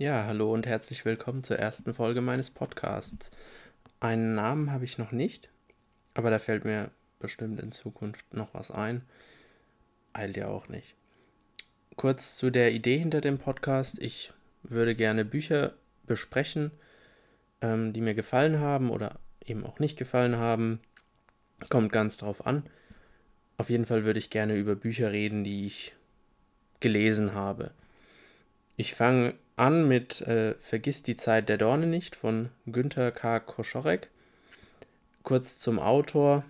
Ja, hallo und herzlich willkommen zur ersten Folge meines Podcasts. Einen Namen habe ich noch nicht, aber da fällt mir bestimmt in Zukunft noch was ein. Eilt ja auch nicht. Kurz zu der Idee hinter dem Podcast. Ich würde gerne Bücher besprechen, ähm, die mir gefallen haben oder eben auch nicht gefallen haben. Kommt ganz drauf an. Auf jeden Fall würde ich gerne über Bücher reden, die ich gelesen habe. Ich fange an mit äh, Vergiss die Zeit der Dorne nicht von Günter K. Koschorek. Kurz zum Autor.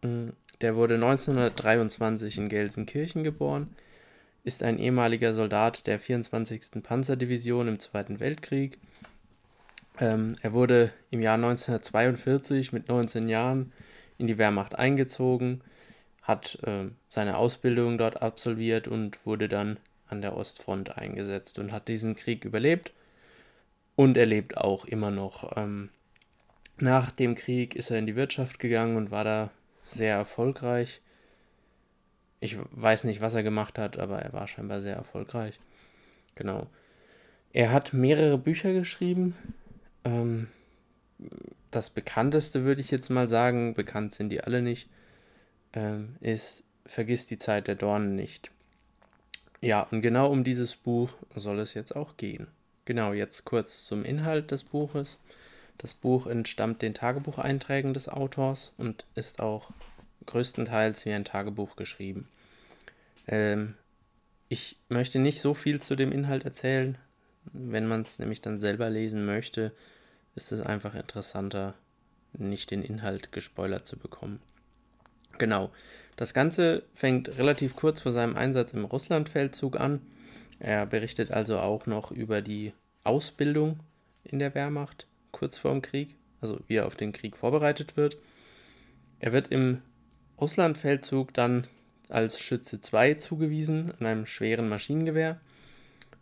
Hm, der wurde 1923 in Gelsenkirchen geboren, ist ein ehemaliger Soldat der 24. Panzerdivision im Zweiten Weltkrieg. Ähm, er wurde im Jahr 1942 mit 19 Jahren in die Wehrmacht eingezogen, hat äh, seine Ausbildung dort absolviert und wurde dann an der Ostfront eingesetzt und hat diesen Krieg überlebt. Und er lebt auch immer noch. Ähm, nach dem Krieg ist er in die Wirtschaft gegangen und war da sehr erfolgreich. Ich weiß nicht, was er gemacht hat, aber er war scheinbar sehr erfolgreich. Genau. Er hat mehrere Bücher geschrieben. Ähm, das bekannteste würde ich jetzt mal sagen, bekannt sind die alle nicht, ähm, ist Vergiss die Zeit der Dornen nicht. Ja, und genau um dieses Buch soll es jetzt auch gehen. Genau, jetzt kurz zum Inhalt des Buches. Das Buch entstammt den Tagebucheinträgen des Autors und ist auch größtenteils wie ein Tagebuch geschrieben. Ähm, ich möchte nicht so viel zu dem Inhalt erzählen. Wenn man es nämlich dann selber lesen möchte, ist es einfach interessanter, nicht den Inhalt gespoilert zu bekommen. Genau. Das Ganze fängt relativ kurz vor seinem Einsatz im Russlandfeldzug an. Er berichtet also auch noch über die Ausbildung in der Wehrmacht kurz vor dem Krieg, also wie er auf den Krieg vorbereitet wird. Er wird im Russlandfeldzug dann als Schütze 2 zugewiesen an einem schweren Maschinengewehr.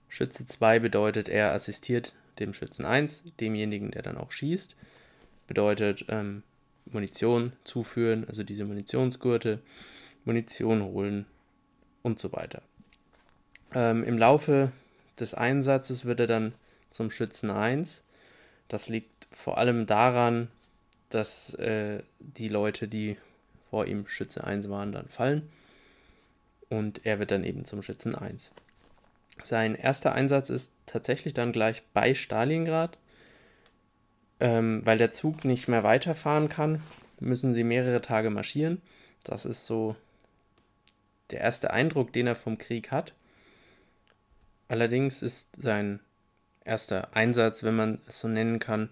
Schütze 2 bedeutet, er assistiert dem Schützen 1, demjenigen, der dann auch schießt. Bedeutet, ähm, Munition zuführen, also diese Munitionsgurte, Munition holen und so weiter. Ähm, Im Laufe des Einsatzes wird er dann zum Schützen 1. Das liegt vor allem daran, dass äh, die Leute, die vor ihm Schütze 1 waren, dann fallen. Und er wird dann eben zum Schützen 1. Sein erster Einsatz ist tatsächlich dann gleich bei Stalingrad. Ähm, weil der Zug nicht mehr weiterfahren kann, müssen sie mehrere Tage marschieren. Das ist so der erste Eindruck, den er vom Krieg hat. Allerdings ist sein erster Einsatz, wenn man es so nennen kann,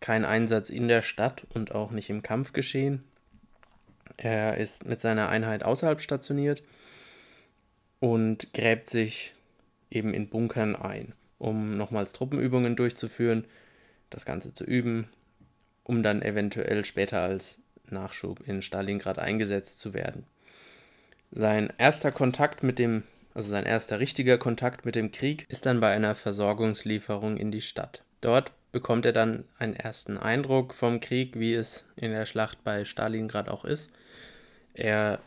kein Einsatz in der Stadt und auch nicht im Kampf geschehen. Er ist mit seiner Einheit außerhalb stationiert und gräbt sich eben in Bunkern ein, um nochmals Truppenübungen durchzuführen das Ganze zu üben, um dann eventuell später als Nachschub in Stalingrad eingesetzt zu werden. Sein erster Kontakt mit dem, also sein erster richtiger Kontakt mit dem Krieg ist dann bei einer Versorgungslieferung in die Stadt. Dort bekommt er dann einen ersten Eindruck vom Krieg, wie es in der Schlacht bei Stalingrad auch ist. Er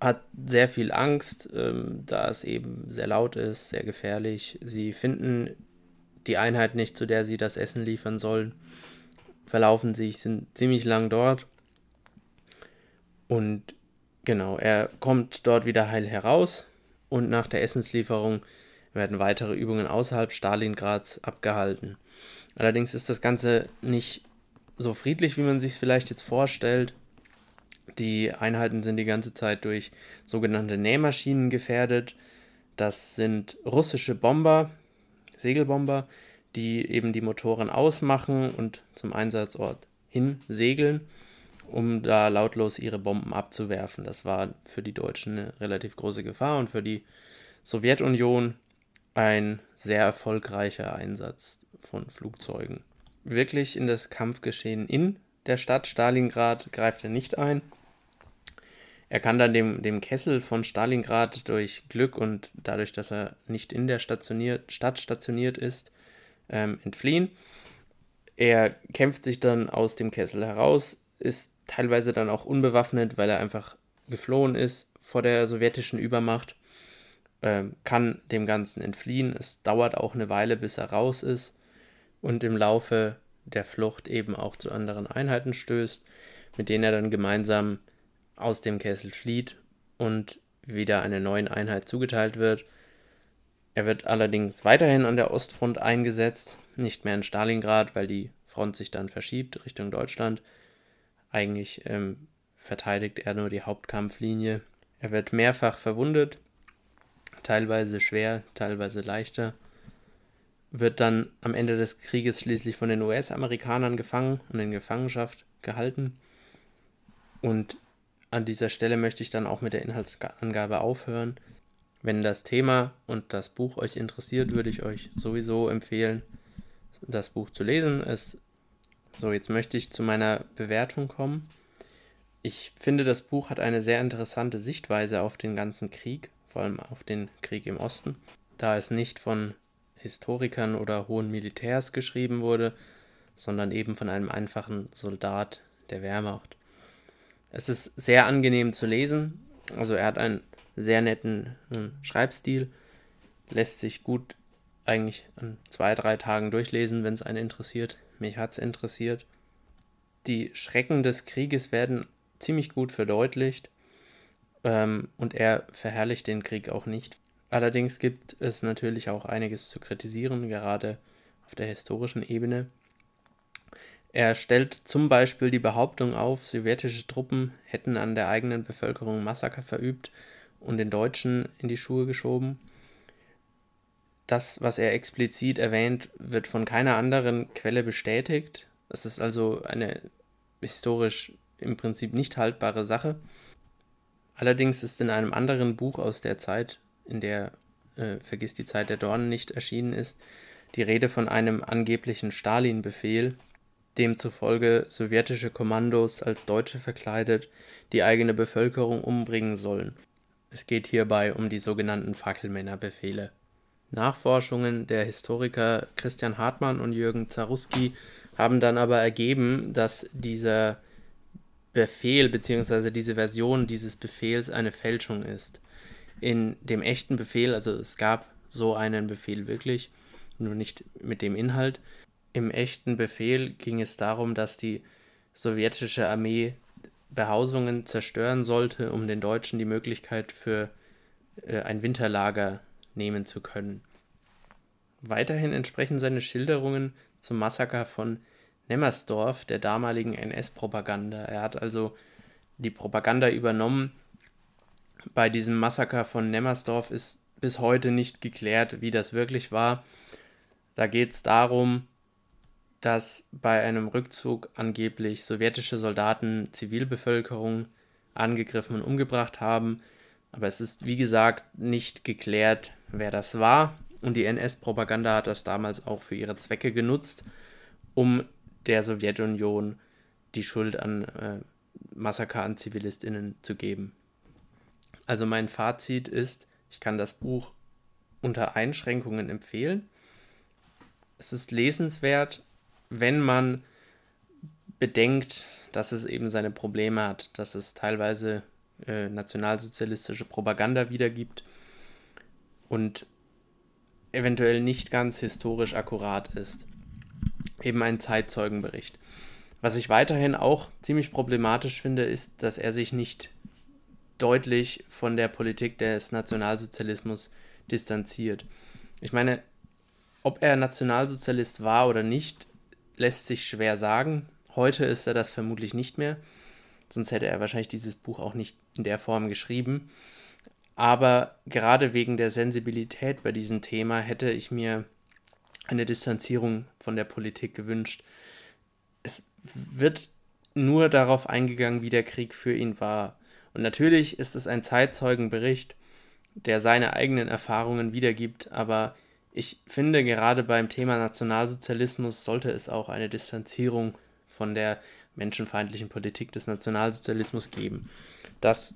hat sehr viel Angst, ähm, da es eben sehr laut ist, sehr gefährlich. Sie finden die Einheit nicht, zu der sie das Essen liefern sollen, verlaufen sich, sind ziemlich lang dort. Und genau, er kommt dort wieder heil heraus und nach der Essenslieferung werden weitere Übungen außerhalb Stalingrads abgehalten. Allerdings ist das Ganze nicht so friedlich, wie man sich es vielleicht jetzt vorstellt. Die Einheiten sind die ganze Zeit durch sogenannte Nähmaschinen gefährdet. Das sind russische Bomber, Segelbomber, die eben die Motoren ausmachen und zum Einsatzort hin segeln, um da lautlos ihre Bomben abzuwerfen. Das war für die Deutschen eine relativ große Gefahr und für die Sowjetunion ein sehr erfolgreicher Einsatz von Flugzeugen. Wirklich in das Kampfgeschehen in der Stadt Stalingrad greift er nicht ein. Er kann dann dem, dem Kessel von Stalingrad durch Glück und dadurch, dass er nicht in der stationiert, Stadt stationiert ist, ähm, entfliehen. Er kämpft sich dann aus dem Kessel heraus, ist teilweise dann auch unbewaffnet, weil er einfach geflohen ist vor der sowjetischen Übermacht. äh, kann dem Ganzen entfliehen. Es dauert auch eine Weile, bis er raus ist und im Laufe der Flucht eben auch zu anderen Einheiten stößt, mit denen er dann gemeinsam aus dem Kessel flieht und wieder einer neuen Einheit zugeteilt wird. Er wird allerdings weiterhin an der Ostfront eingesetzt, nicht mehr in Stalingrad, weil die Front sich dann verschiebt Richtung Deutschland. Eigentlich ähm, verteidigt er nur die Hauptkampflinie. Er wird mehrfach verwundet, teilweise schwer, teilweise leichter. Wird dann am Ende des Krieges schließlich von den US-Amerikanern gefangen und in Gefangenschaft gehalten. Und an dieser Stelle möchte ich dann auch mit der Inhaltsangabe aufhören. Wenn das Thema und das Buch euch interessiert, würde ich euch sowieso empfehlen, das Buch zu lesen. Es so, jetzt möchte ich zu meiner Bewertung kommen. Ich finde, das Buch hat eine sehr interessante Sichtweise auf den ganzen Krieg, vor allem auf den Krieg im Osten, da es nicht von Historikern oder hohen Militärs geschrieben wurde, sondern eben von einem einfachen Soldat der Wehrmacht. Es ist sehr angenehm zu lesen, also er hat einen sehr netten hm, Schreibstil, lässt sich gut eigentlich an zwei, drei Tagen durchlesen, wenn es einen interessiert. Mich hat es interessiert. Die Schrecken des Krieges werden ziemlich gut verdeutlicht ähm, und er verherrlicht den Krieg auch nicht. Allerdings gibt es natürlich auch einiges zu kritisieren, gerade auf der historischen Ebene. Er stellt zum Beispiel die Behauptung auf, sowjetische Truppen hätten an der eigenen Bevölkerung Massaker verübt und den Deutschen in die Schuhe geschoben. Das, was er explizit erwähnt, wird von keiner anderen Quelle bestätigt. Das ist also eine historisch im Prinzip nicht haltbare Sache. Allerdings ist in einem anderen Buch aus der Zeit, in der äh, Vergiss die Zeit der Dornen nicht erschienen ist, die Rede von einem angeblichen Stalin-Befehl, demzufolge sowjetische Kommandos als Deutsche verkleidet die eigene Bevölkerung umbringen sollen. Es geht hierbei um die sogenannten Fackelmännerbefehle. Nachforschungen der Historiker Christian Hartmann und Jürgen Zaruski haben dann aber ergeben, dass dieser Befehl bzw. diese Version dieses Befehls eine Fälschung ist. In dem echten Befehl, also es gab so einen Befehl wirklich, nur nicht mit dem Inhalt. Im echten Befehl ging es darum, dass die sowjetische Armee Behausungen zerstören sollte, um den Deutschen die Möglichkeit für äh, ein Winterlager nehmen zu können. Weiterhin entsprechen seine Schilderungen zum Massaker von Nemmersdorf der damaligen NS-Propaganda. Er hat also die Propaganda übernommen. Bei diesem Massaker von Nemmersdorf ist bis heute nicht geklärt, wie das wirklich war. Da geht es darum, dass bei einem Rückzug angeblich sowjetische Soldaten Zivilbevölkerung angegriffen und umgebracht haben. Aber es ist, wie gesagt, nicht geklärt, wer das war. Und die NS-Propaganda hat das damals auch für ihre Zwecke genutzt, um der Sowjetunion die Schuld an äh, Massaker an Zivilistinnen zu geben. Also mein Fazit ist, ich kann das Buch unter Einschränkungen empfehlen. Es ist lesenswert, wenn man bedenkt, dass es eben seine Probleme hat, dass es teilweise äh, nationalsozialistische Propaganda wiedergibt und eventuell nicht ganz historisch akkurat ist. Eben ein Zeitzeugenbericht. Was ich weiterhin auch ziemlich problematisch finde, ist, dass er sich nicht deutlich von der Politik des Nationalsozialismus distanziert. Ich meine, ob er Nationalsozialist war oder nicht, lässt sich schwer sagen. Heute ist er das vermutlich nicht mehr. Sonst hätte er wahrscheinlich dieses Buch auch nicht in der Form geschrieben. Aber gerade wegen der Sensibilität bei diesem Thema hätte ich mir eine Distanzierung von der Politik gewünscht. Es wird nur darauf eingegangen, wie der Krieg für ihn war. Und natürlich ist es ein Zeitzeugenbericht, der seine eigenen Erfahrungen wiedergibt, aber ich finde, gerade beim Thema Nationalsozialismus sollte es auch eine Distanzierung von der menschenfeindlichen Politik des Nationalsozialismus geben. Das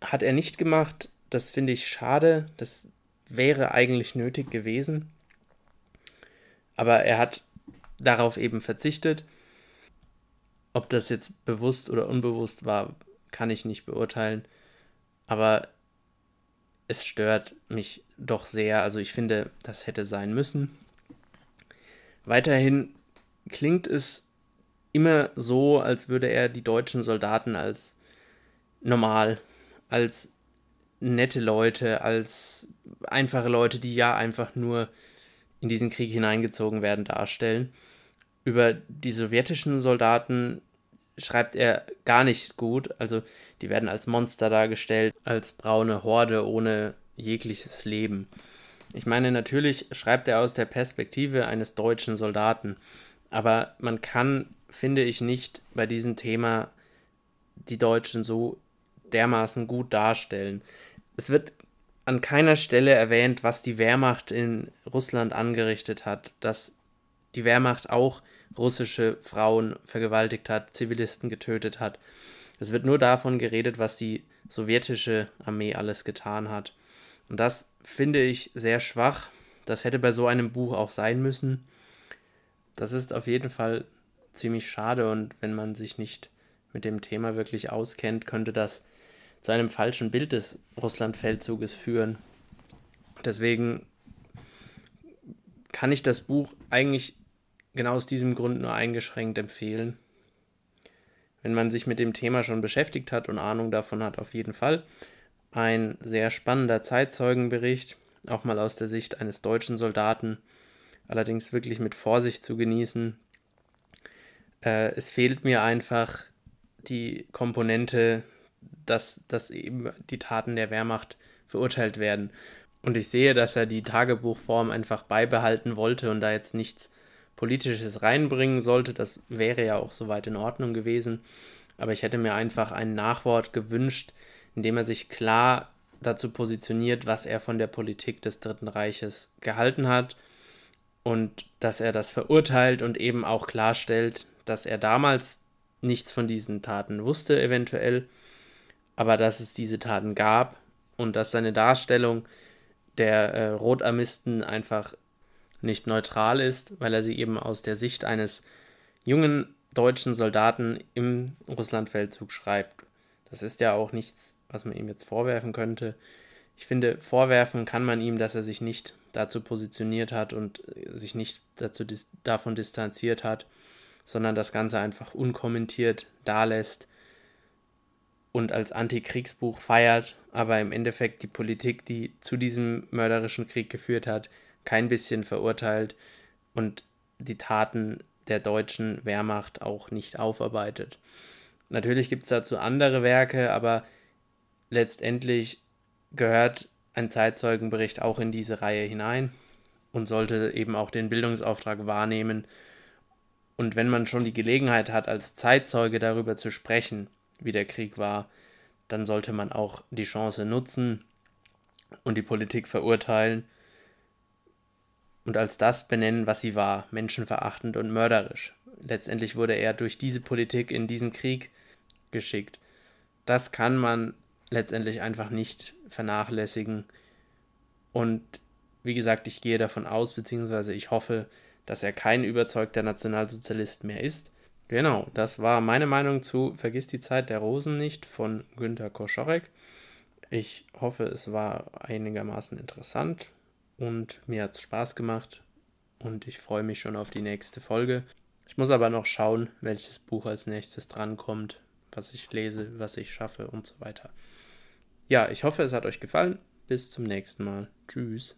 hat er nicht gemacht. Das finde ich schade. Das wäre eigentlich nötig gewesen. Aber er hat darauf eben verzichtet. Ob das jetzt bewusst oder unbewusst war, kann ich nicht beurteilen. Aber es stört mich doch sehr. Also ich finde, das hätte sein müssen. Weiterhin klingt es immer so, als würde er die deutschen Soldaten als normal, als nette Leute, als einfache Leute, die ja einfach nur in diesen Krieg hineingezogen werden, darstellen. Über die sowjetischen Soldaten schreibt er gar nicht gut. Also die werden als Monster dargestellt, als braune Horde ohne jegliches Leben. Ich meine, natürlich schreibt er aus der Perspektive eines deutschen Soldaten, aber man kann, finde ich, nicht bei diesem Thema die Deutschen so dermaßen gut darstellen. Es wird an keiner Stelle erwähnt, was die Wehrmacht in Russland angerichtet hat, dass die Wehrmacht auch russische Frauen vergewaltigt hat, Zivilisten getötet hat. Es wird nur davon geredet, was die sowjetische Armee alles getan hat. Und das finde ich sehr schwach. Das hätte bei so einem Buch auch sein müssen. Das ist auf jeden Fall ziemlich schade und wenn man sich nicht mit dem Thema wirklich auskennt, könnte das zu einem falschen Bild des Russland-Feldzuges führen. Deswegen kann ich das Buch eigentlich genau aus diesem Grund nur eingeschränkt empfehlen. Wenn man sich mit dem Thema schon beschäftigt hat und Ahnung davon hat, auf jeden Fall. Ein sehr spannender Zeitzeugenbericht, auch mal aus der Sicht eines deutschen Soldaten, allerdings wirklich mit Vorsicht zu genießen. Äh, es fehlt mir einfach die Komponente, dass, dass eben die Taten der Wehrmacht verurteilt werden. Und ich sehe, dass er die Tagebuchform einfach beibehalten wollte und da jetzt nichts Politisches reinbringen sollte. Das wäre ja auch soweit in Ordnung gewesen. Aber ich hätte mir einfach ein Nachwort gewünscht, in dem er sich klar dazu positioniert, was er von der Politik des Dritten Reiches gehalten hat und dass er das verurteilt und eben auch klarstellt, dass er damals nichts von diesen Taten wusste, eventuell, aber dass es diese Taten gab und dass seine Darstellung der äh, Rotarmisten einfach nicht neutral ist, weil er sie eben aus der Sicht eines jungen deutschen Soldaten im Russlandfeldzug schreibt. Das ist ja auch nichts, was man ihm jetzt vorwerfen könnte. Ich finde, vorwerfen kann man ihm, dass er sich nicht dazu positioniert hat und sich nicht dazu dis davon distanziert hat, sondern das Ganze einfach unkommentiert dalässt und als Antikriegsbuch feiert, aber im Endeffekt die Politik, die zu diesem mörderischen Krieg geführt hat, kein bisschen verurteilt und die Taten der deutschen Wehrmacht auch nicht aufarbeitet. Natürlich gibt es dazu andere Werke, aber letztendlich gehört ein Zeitzeugenbericht auch in diese Reihe hinein und sollte eben auch den Bildungsauftrag wahrnehmen. Und wenn man schon die Gelegenheit hat, als Zeitzeuge darüber zu sprechen, wie der Krieg war, dann sollte man auch die Chance nutzen und die Politik verurteilen und als das benennen, was sie war, menschenverachtend und mörderisch. Letztendlich wurde er durch diese Politik in diesen Krieg geschickt. Das kann man letztendlich einfach nicht vernachlässigen. Und wie gesagt, ich gehe davon aus, beziehungsweise ich hoffe, dass er kein überzeugter Nationalsozialist mehr ist. Genau, das war meine Meinung zu Vergiss die Zeit der Rosen nicht von Günter Koschorek. Ich hoffe, es war einigermaßen interessant und mir hat es Spaß gemacht und ich freue mich schon auf die nächste Folge. Ich muss aber noch schauen, welches Buch als nächstes drankommt, was ich lese, was ich schaffe und so weiter. Ja, ich hoffe, es hat euch gefallen. Bis zum nächsten Mal. Tschüss.